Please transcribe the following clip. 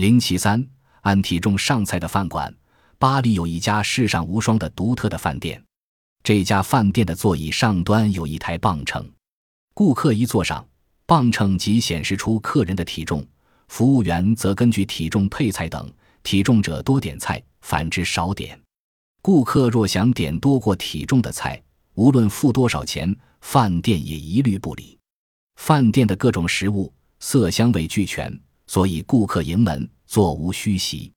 零七三，按体重上菜的饭馆。巴黎有一家世上无双的独特的饭店，这家饭店的座椅上端有一台磅秤，顾客一坐上，磅秤即显示出客人的体重，服务员则根据体重配菜等，体重者多点菜，反之少点。顾客若想点多过体重的菜，无论付多少钱，饭店也一律不理。饭店的各种食物色香味俱全，所以顾客盈门，座无虚席。